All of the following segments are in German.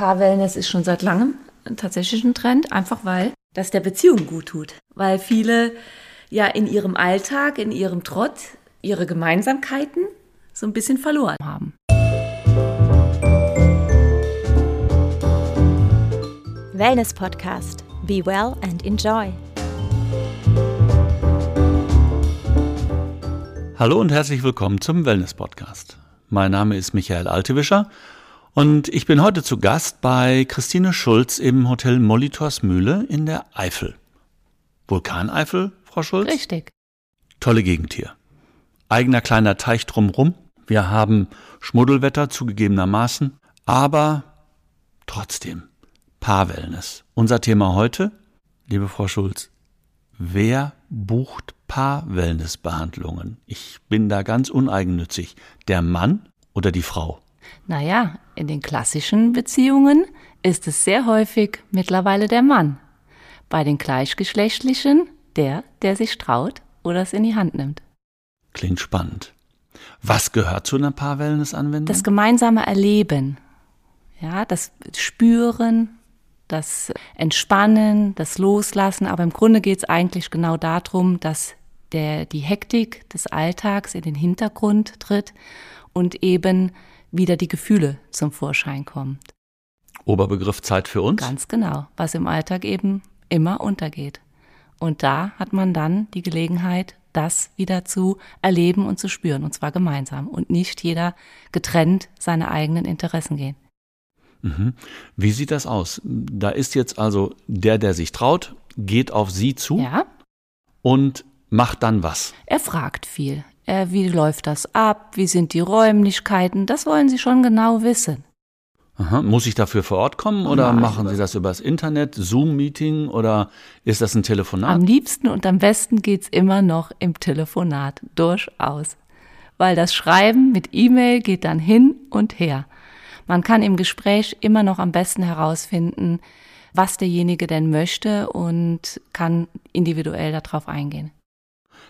Paar-Wellness ist schon seit langem tatsächlich ein Trend, einfach weil das der Beziehung gut tut. Weil viele ja in ihrem Alltag, in ihrem Trott, ihre Gemeinsamkeiten so ein bisschen verloren haben. Wellness Podcast. Be well and enjoy. Hallo und herzlich willkommen zum Wellness Podcast. Mein Name ist Michael Altewischer und ich bin heute zu Gast bei Christine Schulz im Hotel Molitorsmühle in der Eifel. Vulkaneifel, Frau Schulz? Richtig. Tolle Gegend hier. Eigener kleiner Teich drumrum. Wir haben Schmuddelwetter zugegebenermaßen, aber trotzdem Paar-Wellness. Unser Thema heute, liebe Frau Schulz, wer bucht Paar-Wellness-Behandlungen? Ich bin da ganz uneigennützig. Der Mann oder die Frau? Naja, in den klassischen Beziehungen ist es sehr häufig mittlerweile der Mann. Bei den gleichgeschlechtlichen der, der sich traut oder es in die Hand nimmt. Klingt spannend. Was gehört zu einer Paar-Wellness-Anwendung? Das gemeinsame Erleben, ja, das Spüren, das Entspannen, das Loslassen. Aber im Grunde geht es eigentlich genau darum, dass der, die Hektik des Alltags in den Hintergrund tritt und eben wieder die Gefühle zum Vorschein kommen. Oberbegriff Zeit für uns? Ganz genau, was im Alltag eben immer untergeht. Und da hat man dann die Gelegenheit, das wieder zu erleben und zu spüren, und zwar gemeinsam und nicht jeder getrennt seine eigenen Interessen gehen. Mhm. Wie sieht das aus? Da ist jetzt also der, der sich traut, geht auf Sie zu Ja, und macht dann was. er fragt viel. Er, wie läuft das ab? Wie sind die Räumlichkeiten? Das wollen Sie schon genau wissen. Aha. Muss ich dafür vor Ort kommen oder Nein. machen Sie das übers Internet, Zoom-Meeting oder ist das ein Telefonat? Am liebsten und am besten geht's immer noch im Telefonat, durchaus. Weil das Schreiben mit E-Mail geht dann hin und her. Man kann im Gespräch immer noch am besten herausfinden, was derjenige denn möchte und kann individuell darauf eingehen.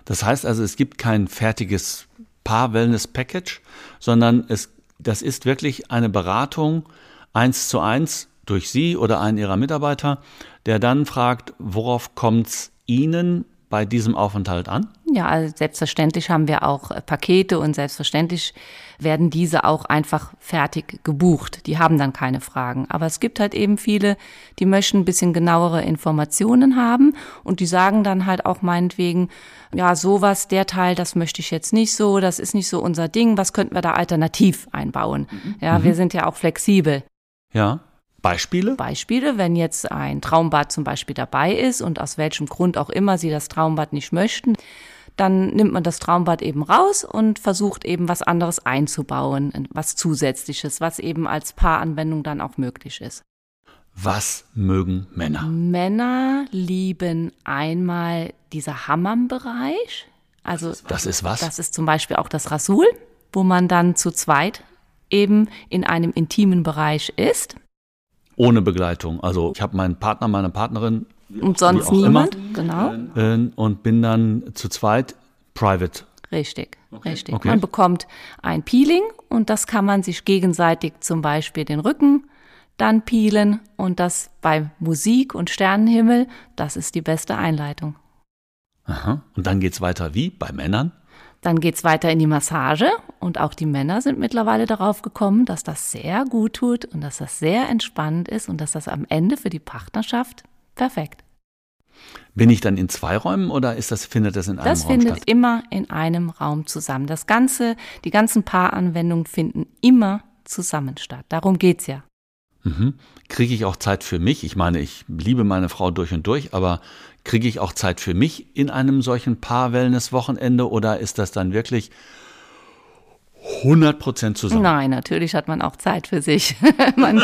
Das heißt also, es gibt kein fertiges Paar-Wellness-Package, sondern es, das ist wirklich eine Beratung eins zu eins durch Sie oder einen Ihrer Mitarbeiter, der dann fragt, worauf kommt's Ihnen bei diesem Aufenthalt an? Ja, also selbstverständlich haben wir auch äh, Pakete und selbstverständlich werden diese auch einfach fertig gebucht. Die haben dann keine Fragen. Aber es gibt halt eben viele, die möchten ein bisschen genauere Informationen haben und die sagen dann halt auch meinetwegen, ja, sowas, der Teil, das möchte ich jetzt nicht so, das ist nicht so unser Ding, was könnten wir da alternativ einbauen? Ja, wir sind ja auch flexibel. Ja. Beispiele? Beispiele, wenn jetzt ein Traumbad zum Beispiel dabei ist und aus welchem Grund auch immer Sie das Traumbad nicht möchten, dann nimmt man das Traumbad eben raus und versucht eben was anderes einzubauen, was zusätzliches, was eben als Paaranwendung dann auch möglich ist. Was mögen Männer? Männer lieben einmal dieser Hammam-Bereich. Also Das ist was? das ist zum Beispiel auch das Rasul, wo man dann zu zweit eben in einem intimen Bereich ist. Ohne Begleitung. Also ich habe meinen Partner, meine Partnerin Und sonst auch immer. niemand. Genau. äh, und bin dann zu zweit private. Richtig, richtig. Okay. Man bekommt ein Peeling und das kann man sich gegenseitig zum Beispiel den Rücken dann peelen und das bei Musik und Sternenhimmel, das ist die beste Einleitung. Aha. Und dann geht's weiter wie bei Männern? Dann geht's weiter in die Massage und auch die Männer sind mittlerweile darauf gekommen, dass das sehr gut tut und dass das sehr entspannend ist und dass das am Ende für die Partnerschaft perfekt. Bin ich dann in zwei Räumen oder ist das, findet das in einem Das Raum findet statt? immer in einem Raum zusammen. Das ganze, die ganzen Paaranwendungen finden immer zusammen statt. Darum geht's ja. Mhm. Kriege ich auch Zeit für mich? Ich meine, ich liebe meine Frau durch und durch, aber kriege ich auch Zeit für mich in einem solchen Paar-Wellness-Wochenende oder ist das dann wirklich 100 Prozent zusammen? Nein, natürlich hat man auch Zeit für sich. man,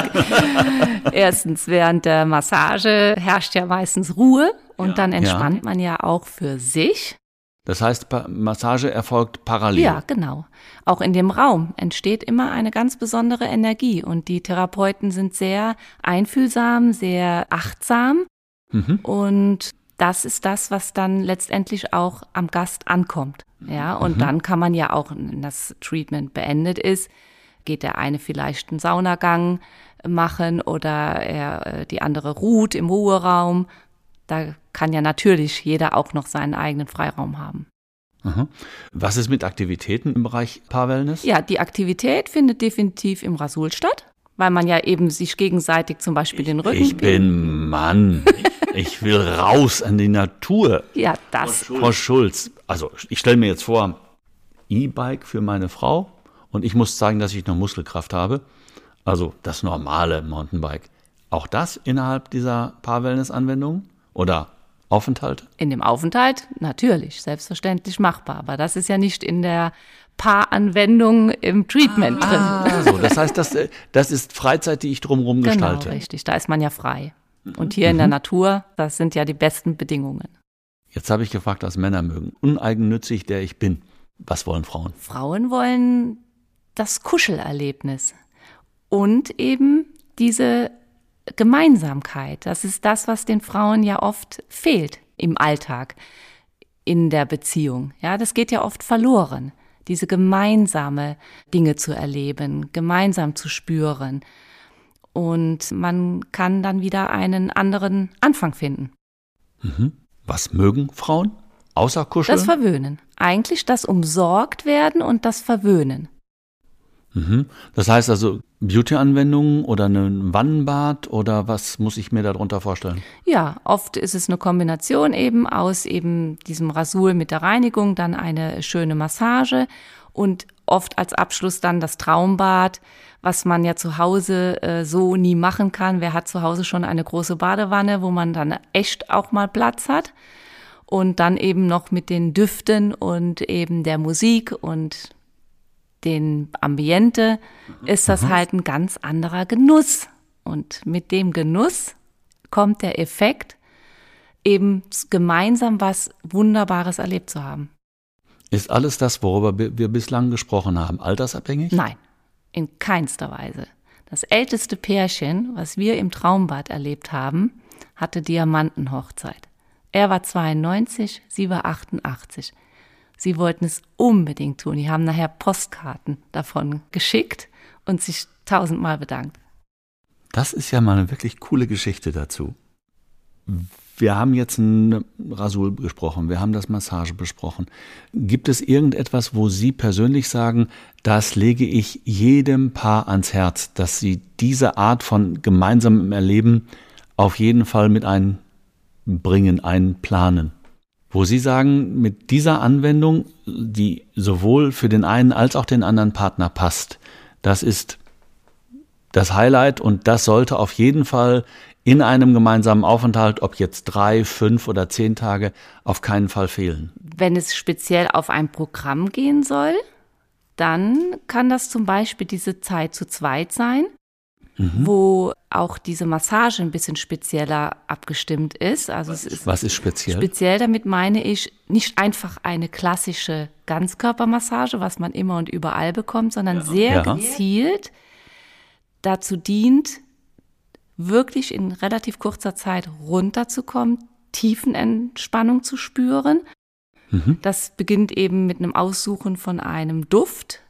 erstens, während der Massage herrscht ja meistens Ruhe und dann entspannt man ja auch für sich. Das heißt, Massage erfolgt parallel. Ja, genau. Auch in dem Raum entsteht immer eine ganz besondere Energie und die Therapeuten sind sehr einfühlsam, sehr achtsam Mhm. und das ist das, was dann letztendlich auch am Gast ankommt. Ja, und dann kann man ja auch, wenn das Treatment beendet ist, geht der eine vielleicht einen Saunagang machen oder er, äh, die andere ruht im Ruheraum. Da kann ja natürlich jeder auch noch seinen eigenen Freiraum haben. Was ist mit Aktivitäten im Bereich Paar-Wellness? Ja, die Aktivität findet definitiv im Rasul statt, weil man ja eben sich gegenseitig zum Beispiel den Rücken. Ich bin Mann. Ich will raus an die Natur. Ja, das. Frau Schulz, also ich stelle mir jetzt vor, E-Bike für meine Frau und ich muss zeigen, dass ich noch Muskelkraft habe. Also das normale Mountainbike. Auch das innerhalb dieser Paar-Wellness-Anwendung oder Aufenthalt? In dem Aufenthalt natürlich, selbstverständlich machbar. Aber das ist ja nicht in der Paaranwendung im Treatment drin. Ah, so, das heißt, das, das ist Freizeit, die ich drumherum genau, gestalte. richtig. Da ist man ja frei. Und hier in der Natur, das sind ja die besten Bedingungen. Jetzt habe ich gefragt, was Männer mögen. Uneigennützig, der ich bin. Was wollen Frauen? Frauen wollen das Kuschelerlebnis und eben diese Gemeinsamkeit. Das ist das, was den Frauen ja oft fehlt im Alltag, in der Beziehung. Ja, das geht ja oft verloren. Diese gemeinsame Dinge zu erleben, gemeinsam zu spüren. Und man kann dann wieder einen anderen Anfang finden. Mhm. Was mögen Frauen? Außer Kuscheln? Das Verwöhnen. Eigentlich das Umsorgt werden und das Verwöhnen. Mhm. Das heißt also Beauty-Anwendungen oder ein Wannenbad oder was muss ich mir darunter vorstellen? Ja, oft ist es eine Kombination eben aus eben diesem Rasul mit der Reinigung, dann eine schöne Massage und oft als Abschluss dann das Traumbad, was man ja zu Hause äh, so nie machen kann. Wer hat zu Hause schon eine große Badewanne, wo man dann echt auch mal Platz hat? Und dann eben noch mit den Düften und eben der Musik und den Ambiente ist das halt ein ganz anderer Genuss. Und mit dem Genuss kommt der Effekt, eben gemeinsam was Wunderbares erlebt zu haben. Ist alles das, worüber wir bislang gesprochen haben, altersabhängig? Nein, in keinster Weise. Das älteste Pärchen, was wir im Traumbad erlebt haben, hatte Diamantenhochzeit. Er war 92, sie war 88. Sie wollten es unbedingt tun. Die haben nachher Postkarten davon geschickt und sich tausendmal bedankt. Das ist ja mal eine wirklich coole Geschichte dazu. Wir haben jetzt ein Rasul besprochen, wir haben das Massage besprochen. Gibt es irgendetwas, wo Sie persönlich sagen, das lege ich jedem Paar ans Herz, dass sie diese Art von gemeinsamem Erleben auf jeden Fall mit einbringen, einplanen? wo Sie sagen, mit dieser Anwendung, die sowohl für den einen als auch den anderen Partner passt, das ist das Highlight und das sollte auf jeden Fall in einem gemeinsamen Aufenthalt, ob jetzt drei, fünf oder zehn Tage, auf keinen Fall fehlen. Wenn es speziell auf ein Programm gehen soll, dann kann das zum Beispiel diese Zeit zu zweit sein, mhm. wo auch diese Massage ein bisschen spezieller abgestimmt ist. Also was, es ist was ist speziell? Speziell damit meine ich nicht einfach eine klassische Ganzkörpermassage, was man immer und überall bekommt, sondern ja. sehr ja. gezielt dazu dient, wirklich in relativ kurzer Zeit runterzukommen, Tiefenentspannung zu spüren. Mhm. Das beginnt eben mit einem Aussuchen von einem Duft,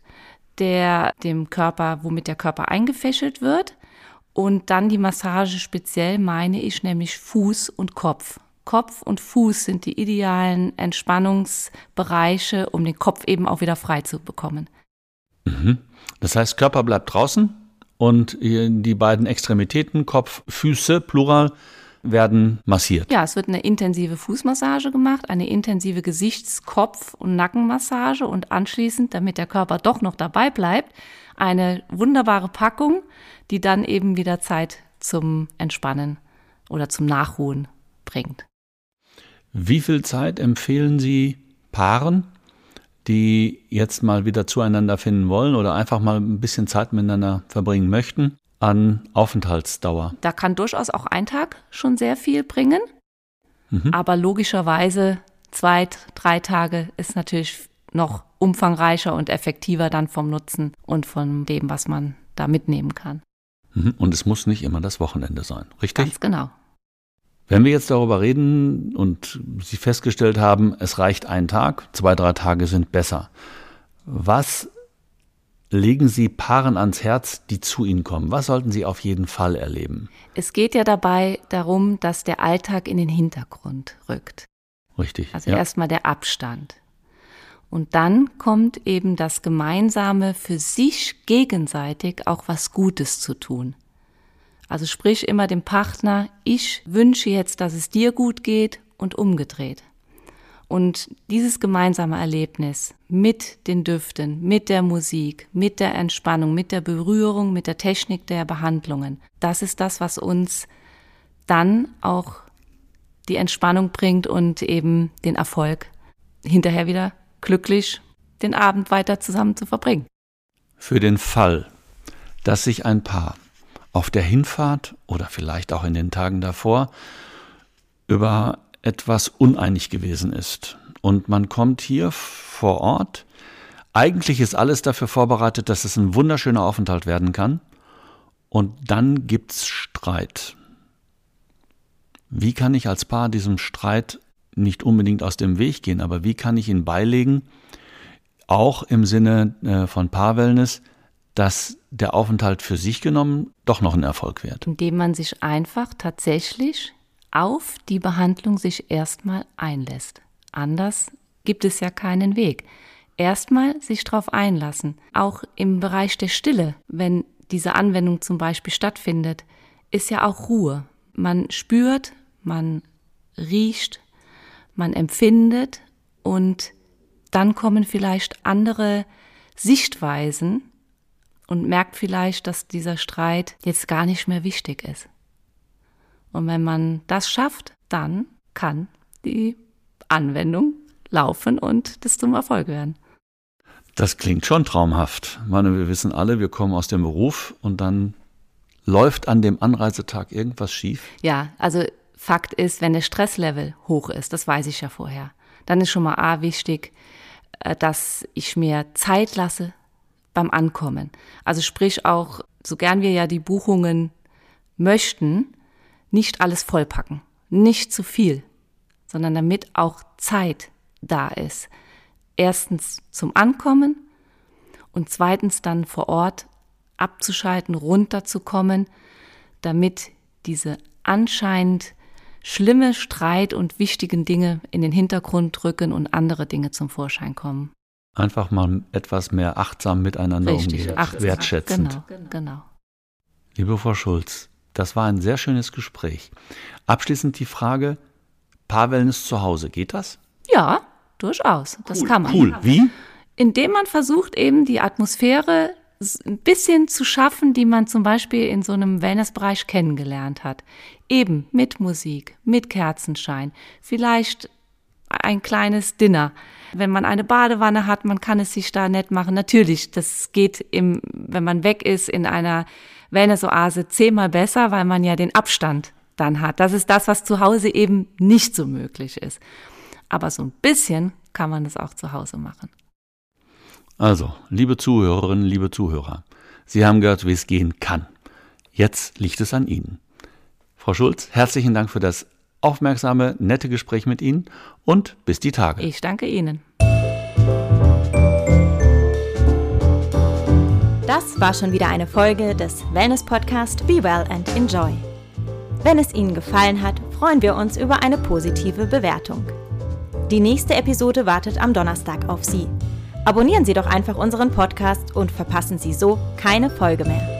der dem Körper, womit der Körper eingefächelt wird. Und dann die Massage speziell meine ich nämlich Fuß und Kopf. Kopf und Fuß sind die idealen Entspannungsbereiche, um den Kopf eben auch wieder frei zu bekommen. Mhm. Das heißt, Körper bleibt draußen und die beiden Extremitäten, Kopf, Füße, Plural, werden massiert. Ja, es wird eine intensive Fußmassage gemacht, eine intensive Gesichts-, Kopf- und Nackenmassage und anschließend, damit der Körper doch noch dabei bleibt, eine wunderbare Packung, die dann eben wieder Zeit zum Entspannen oder zum Nachruhen bringt. Wie viel Zeit empfehlen Sie Paaren, die jetzt mal wieder zueinander finden wollen oder einfach mal ein bisschen Zeit miteinander verbringen möchten, an Aufenthaltsdauer? Da kann durchaus auch ein Tag schon sehr viel bringen. Mhm. Aber logischerweise zwei, drei Tage ist natürlich noch umfangreicher und effektiver dann vom Nutzen und von dem, was man da mitnehmen kann. Mhm. Und es muss nicht immer das Wochenende sein, richtig? Ganz genau. Wenn wir jetzt darüber reden und Sie festgestellt haben, es reicht ein Tag, zwei, drei Tage sind besser. Was legen Sie Paaren ans Herz, die zu Ihnen kommen? Was sollten sie auf jeden Fall erleben? Es geht ja dabei darum, dass der Alltag in den Hintergrund rückt. Richtig. Also ja. erstmal der Abstand. Und dann kommt eben das gemeinsame für sich gegenseitig auch was Gutes zu tun. Also sprich immer dem Partner, ich wünsche jetzt, dass es dir gut geht und umgedreht. Und dieses gemeinsame Erlebnis mit den Düften, mit der Musik, mit der Entspannung, mit der Berührung, mit der Technik der Behandlungen, das ist das, was uns dann auch die Entspannung bringt und eben den Erfolg, hinterher wieder glücklich den Abend weiter zusammen zu verbringen. Für den Fall, dass sich ein Paar auf der Hinfahrt oder vielleicht auch in den Tagen davor über etwas uneinig gewesen ist. Und man kommt hier vor Ort. Eigentlich ist alles dafür vorbereitet, dass es ein wunderschöner Aufenthalt werden kann. Und dann gibt's Streit. Wie kann ich als Paar diesem Streit nicht unbedingt aus dem Weg gehen, aber wie kann ich ihn beilegen, auch im Sinne äh, von Paarwellness, dass der Aufenthalt für sich genommen doch noch ein Erfolg wird? Indem man sich einfach tatsächlich auf die Behandlung sich erstmal einlässt. Anders gibt es ja keinen Weg. Erstmal sich darauf einlassen. Auch im Bereich der Stille, wenn diese Anwendung zum Beispiel stattfindet, ist ja auch Ruhe. Man spürt, man riecht, man empfindet und dann kommen vielleicht andere Sichtweisen und merkt vielleicht, dass dieser Streit jetzt gar nicht mehr wichtig ist. Und wenn man das schafft, dann kann die Anwendung laufen und das zum Erfolg werden. Das klingt schon traumhaft. Ich meine, wir wissen alle, wir kommen aus dem Beruf und dann läuft an dem Anreisetag irgendwas schief. Ja, also Fakt ist, wenn der Stresslevel hoch ist, das weiß ich ja vorher, dann ist schon mal A wichtig, äh, dass ich mir Zeit lasse beim Ankommen. Also sprich auch, so gern wir ja die Buchungen möchten, nicht alles vollpacken, nicht zu viel, sondern damit auch Zeit da ist. Erstens zum Ankommen und zweitens dann vor Ort abzuschalten, runterzukommen, damit diese anscheinend schlimme Streit und wichtigen Dinge in den Hintergrund rücken und andere Dinge zum Vorschein kommen. Einfach mal etwas mehr achtsam miteinander Richtig, umgehen, achtsam. wertschätzend. Genau, genau. Liebe Frau Schulz, das war ein sehr schönes Gespräch. Abschließend die Frage, Paarwellness zu Hause, geht das? Ja, durchaus. Das cool, kann man. Cool. Wie? Indem man versucht, eben die Atmosphäre ein bisschen zu schaffen, die man zum Beispiel in so einem Wellnessbereich kennengelernt hat. Eben mit Musik, mit Kerzenschein, vielleicht ein kleines Dinner. Wenn man eine Badewanne hat, man kann es sich da nett machen. Natürlich, das geht im, wenn man weg ist in einer Wellness-Oase zehnmal besser, weil man ja den Abstand dann hat. Das ist das, was zu Hause eben nicht so möglich ist. Aber so ein bisschen kann man es auch zu Hause machen. Also, liebe Zuhörerinnen, liebe Zuhörer, Sie haben gehört, wie es gehen kann. Jetzt liegt es an Ihnen. Frau Schulz, herzlichen Dank für das aufmerksame, nette Gespräch mit Ihnen und bis die Tage. Ich danke Ihnen. Das war schon wieder eine Folge des Wellness Podcast Be Well and Enjoy. Wenn es Ihnen gefallen hat, freuen wir uns über eine positive Bewertung. Die nächste Episode wartet am Donnerstag auf Sie. Abonnieren Sie doch einfach unseren Podcast und verpassen Sie so keine Folge mehr.